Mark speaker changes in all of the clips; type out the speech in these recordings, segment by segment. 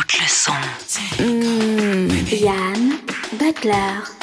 Speaker 1: écoute le son.
Speaker 2: Mmh, Yann Butler.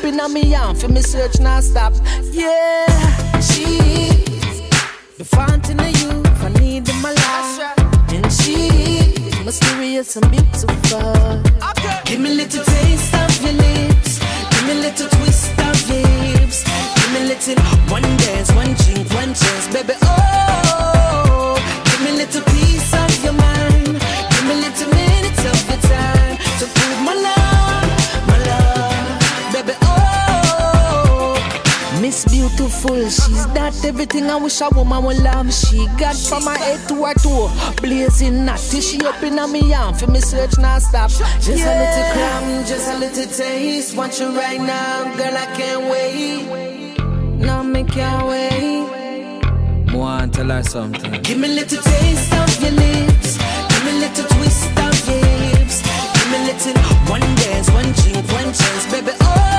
Speaker 3: up in a
Speaker 4: me
Speaker 5: arm for me search now stop. I wish a woman would love. She got from my head to her toe. Blazing natty, she up in me arm for me search non stop. Just yeah. a little crumb, just a little taste. Want you right now, girl, I can't wait. No, me can't wait.
Speaker 6: to tell her something.
Speaker 5: Give me a little taste of your lips. Give me a little twist of your hips. Give me a little one dance, one drink, one chance, baby. Oh.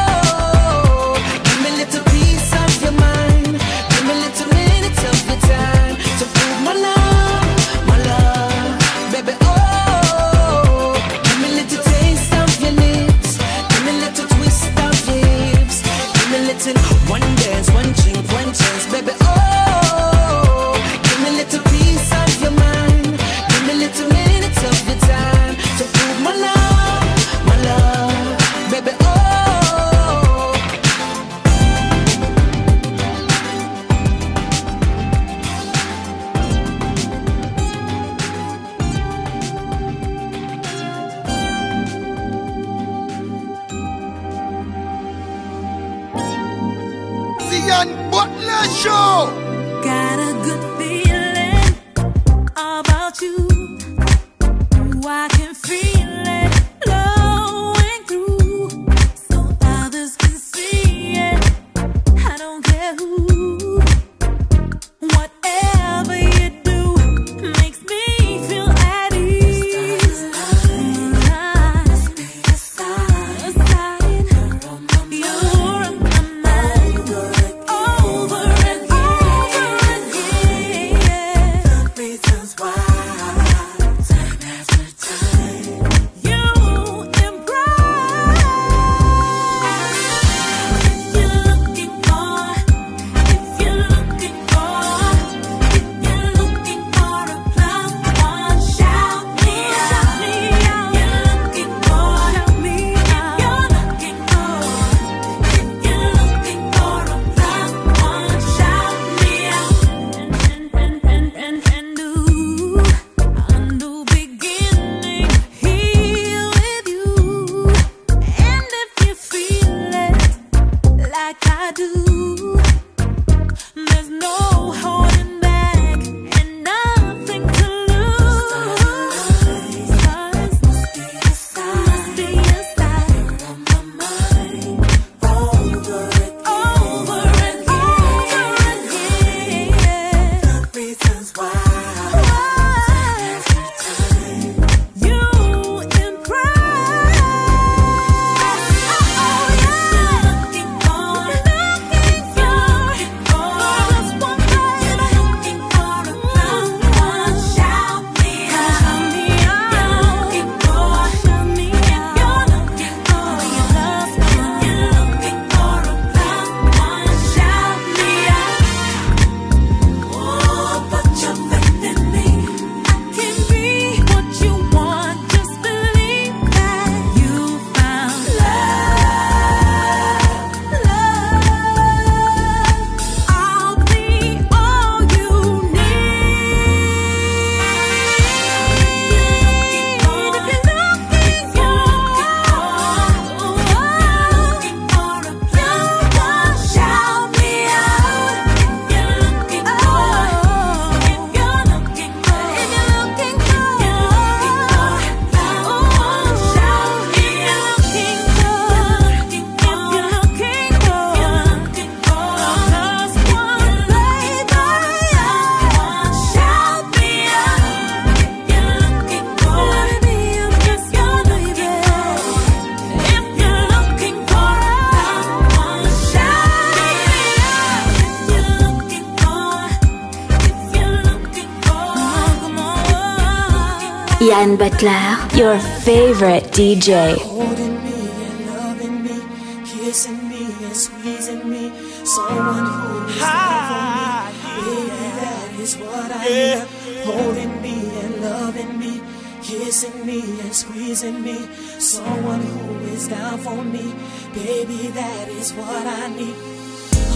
Speaker 4: Brian Butler,
Speaker 2: your favorite DJ.
Speaker 7: Holding me and loving me, kissing me and squeezing me, someone who is there for me. That is what I need. Holding me and loving me, kissing me and squeezing me, someone who is down for me. Baby, that is what I need.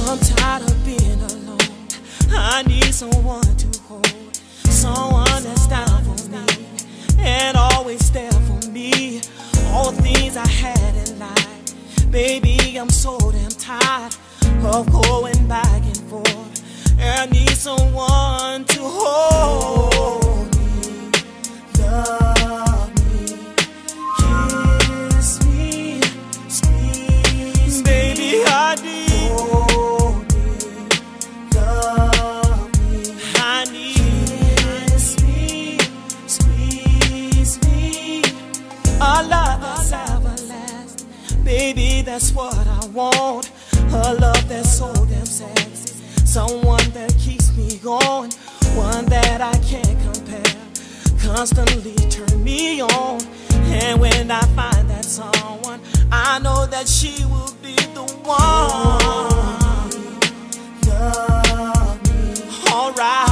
Speaker 7: I'm tired of I can't compare constantly turn me on. And when I find that someone, I know that she will be the one. Love me, love me. All
Speaker 8: right.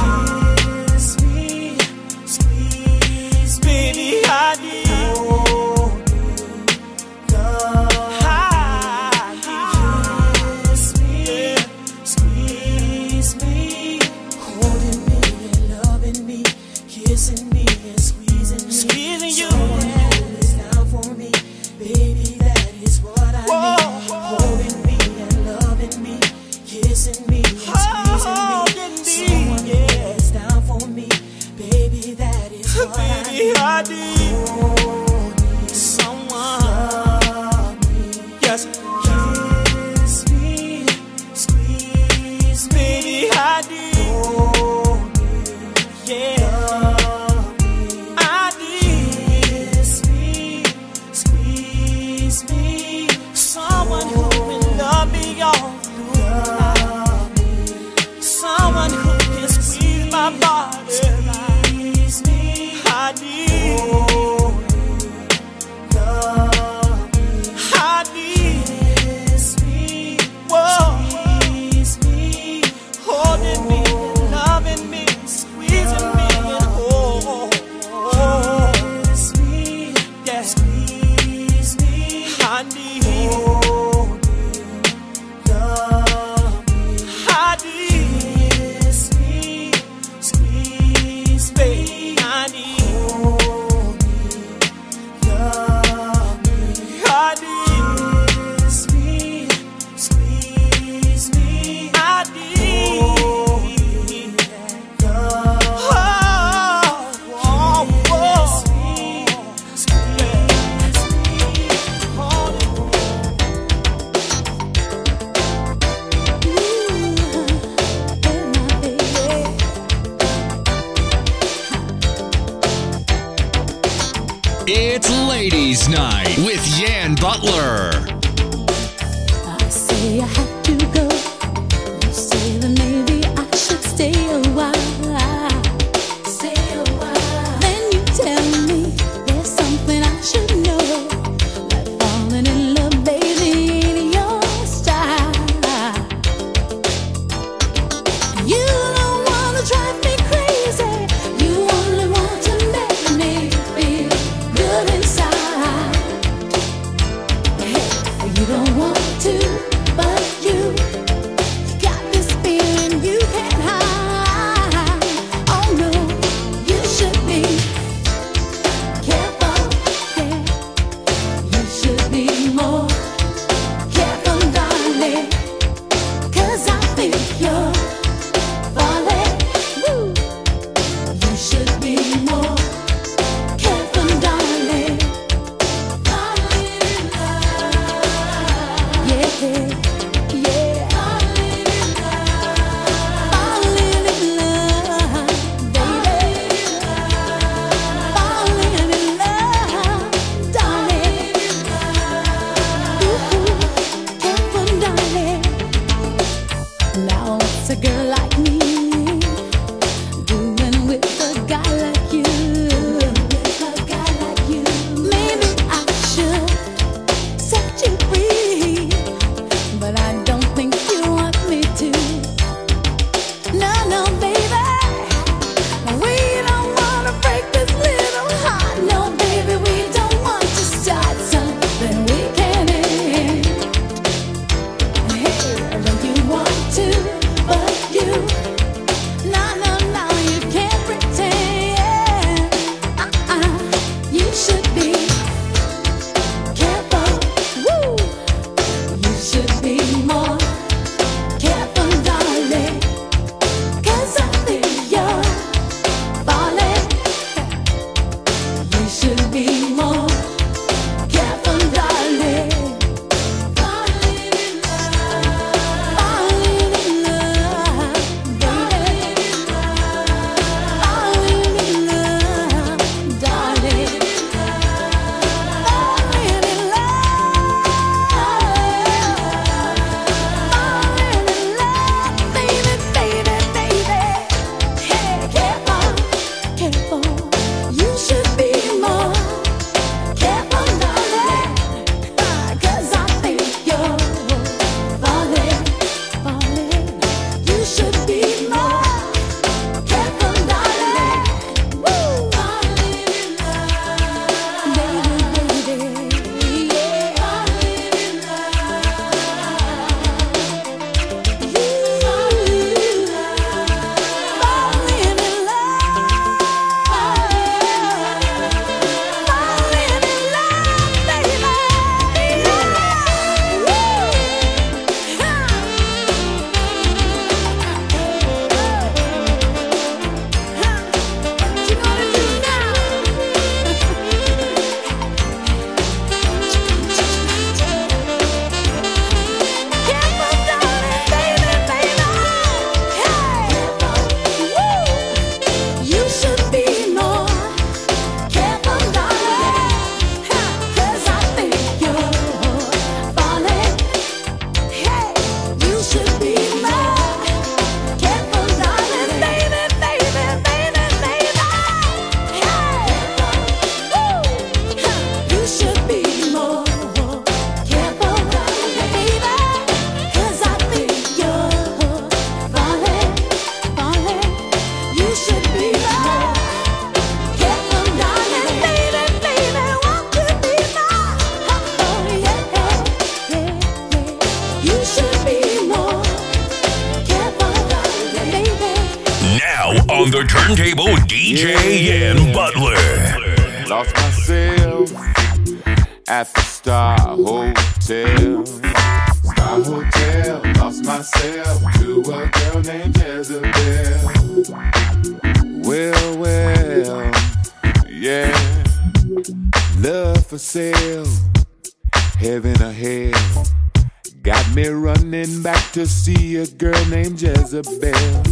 Speaker 8: Named Jezebel.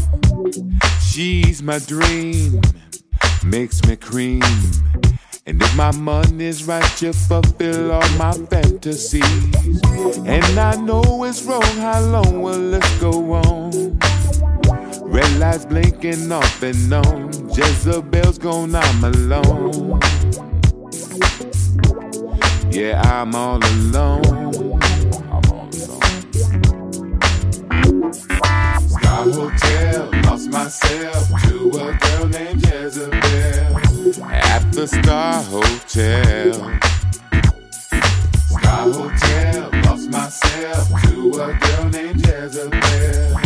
Speaker 8: She's my dream, makes me cream. And if my money's right, you fulfill all my fantasies. And I know it's wrong, how long will this go on? Red lights blinking off and on. Jezebel's gone, I'm alone. Yeah, I'm all alone. Hotel, lost myself to a girl named Jezebel at the Star Hotel. Star Hotel, lost myself to a girl named Jezebel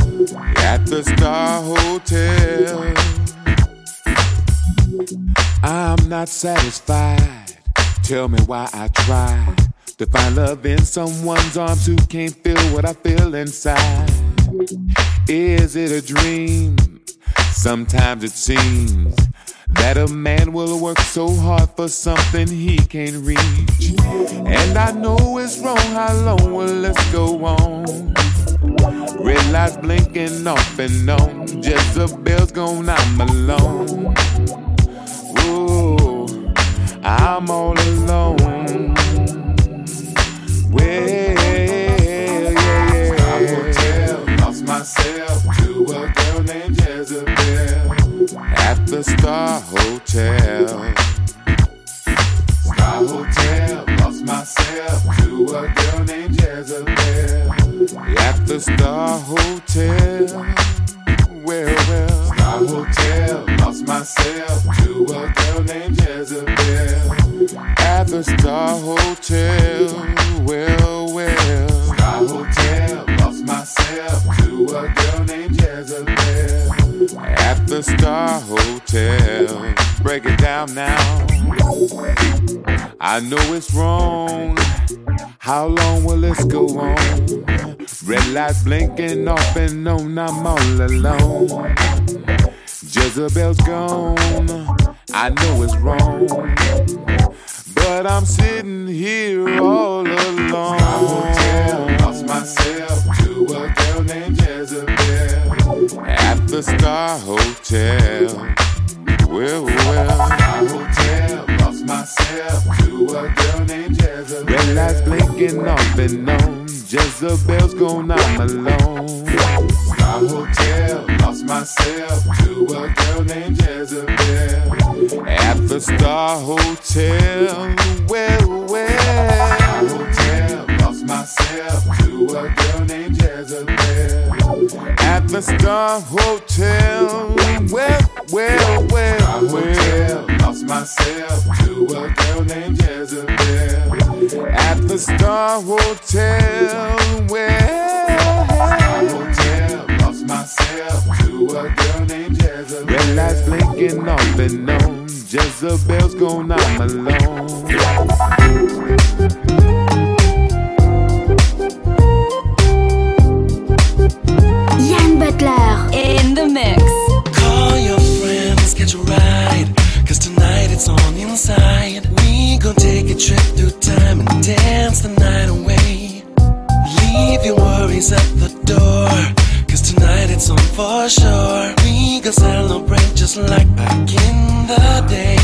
Speaker 8: at the Star Hotel. I'm not satisfied. Tell me why I try to find love in someone's arms who can't feel what I feel inside. Is it a dream? Sometimes it seems that a man will work so hard for something he can't reach. And I know it's wrong, how long will this go on? Red lights blinking off and on. Jezebel's gone, I'm alone. Ooh, I'm all alone. Well, myself to a girl named Jezebel at the Star Hotel. Star Hotel, lost myself to a girl named Jezebel at the Star Hotel. Well, well, Star Hotel, lost myself to a girl named Jezebel at the Star Hotel. The Star Hotel. Break it down now. I know it's wrong. How long will this go on? Red lights blinking off and on, I'm all alone. Jezebel's gone. I know it's wrong. But I'm sitting here all alone. Hotel, lost myself the Star Hotel. Well, well, Star Hotel, lost myself to a girl named Jezebel. Red lights blinking off and on. Jezebel's gone, I'm alone. Star Hotel, lost myself to a girl named Jezebel at the Star Hotel. Well, well, Star Hotel, lost myself to a girl named Jezebel at the Star Hotel. Well, well, well, Star Hotel, lost myself to a girl named Jezebel at the Star Hotel. Well, Star Hotel, lost myself to a girl named Jezebel. Red lights blinking off and on. Jezebel's gone, I'm alone.
Speaker 9: Yann Butler in the mix.
Speaker 10: Call your friends, get a ride. Cause tonight it's on inside. We gon' take a trip through time and dance the night away. Leave your worries at the door. Cause tonight it's on for sure. We gon' celebrate just like back in the day.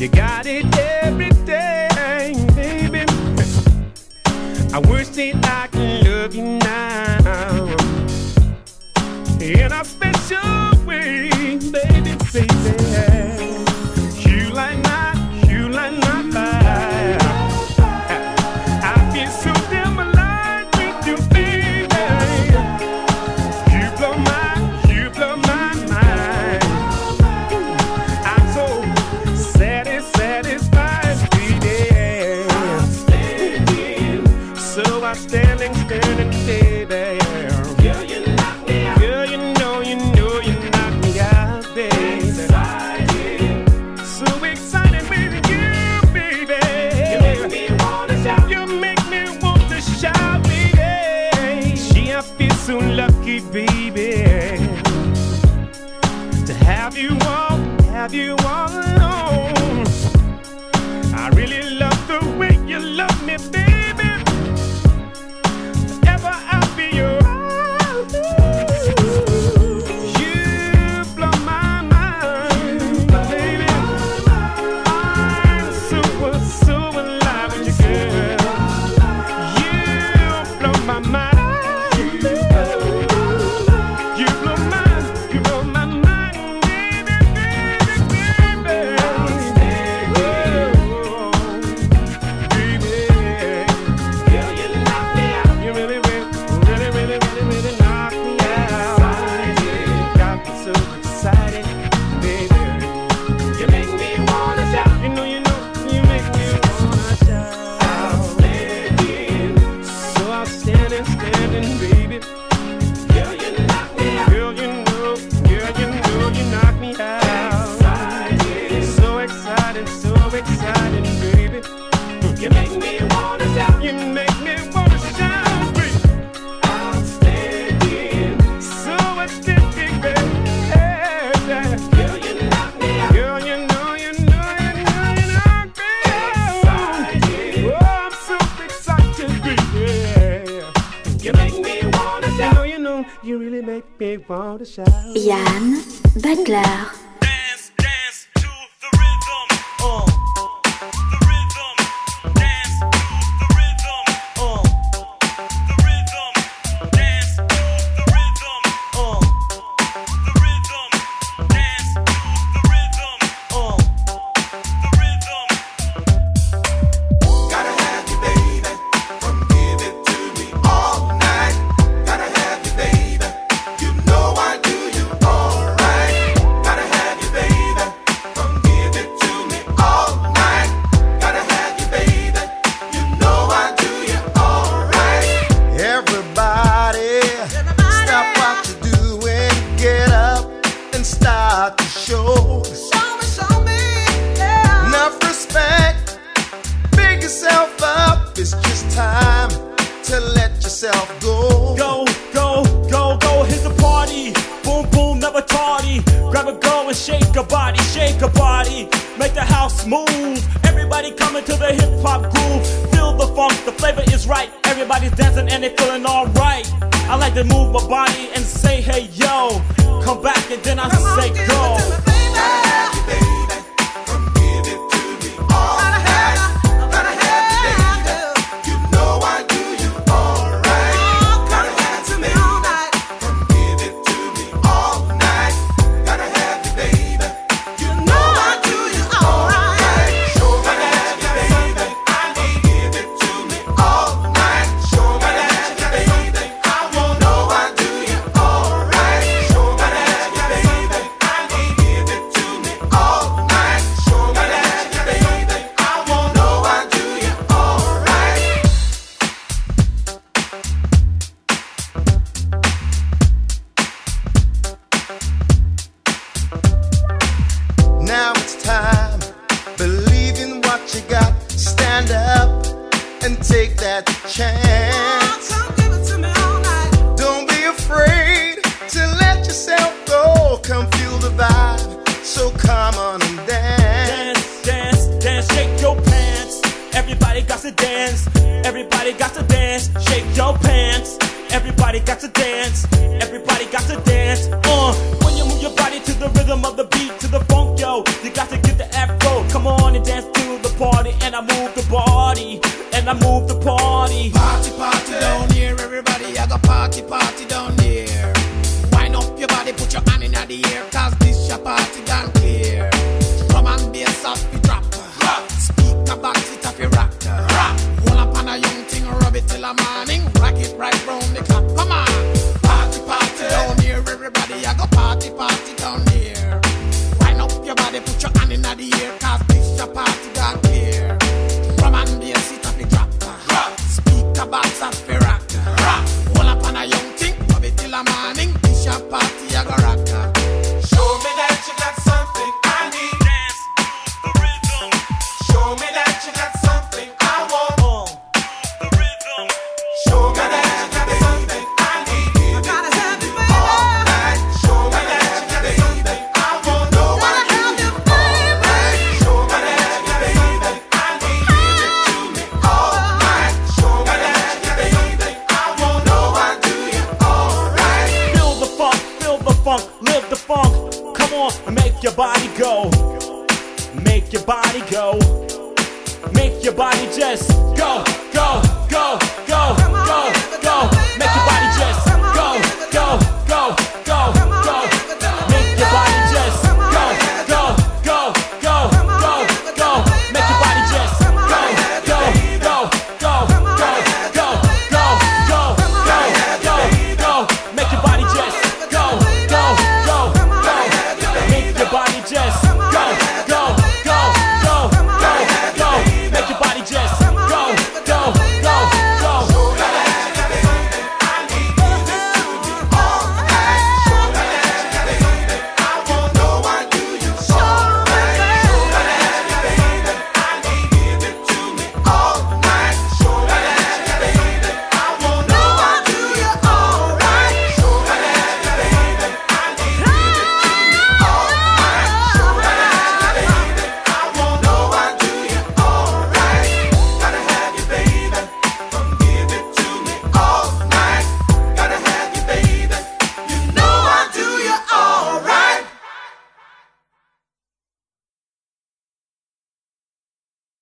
Speaker 11: You
Speaker 12: got it every day, baby. I wish that I could love you now in a special way, baby, baby.
Speaker 13: Yann Butler.
Speaker 7: Your party, I
Speaker 2: go rock.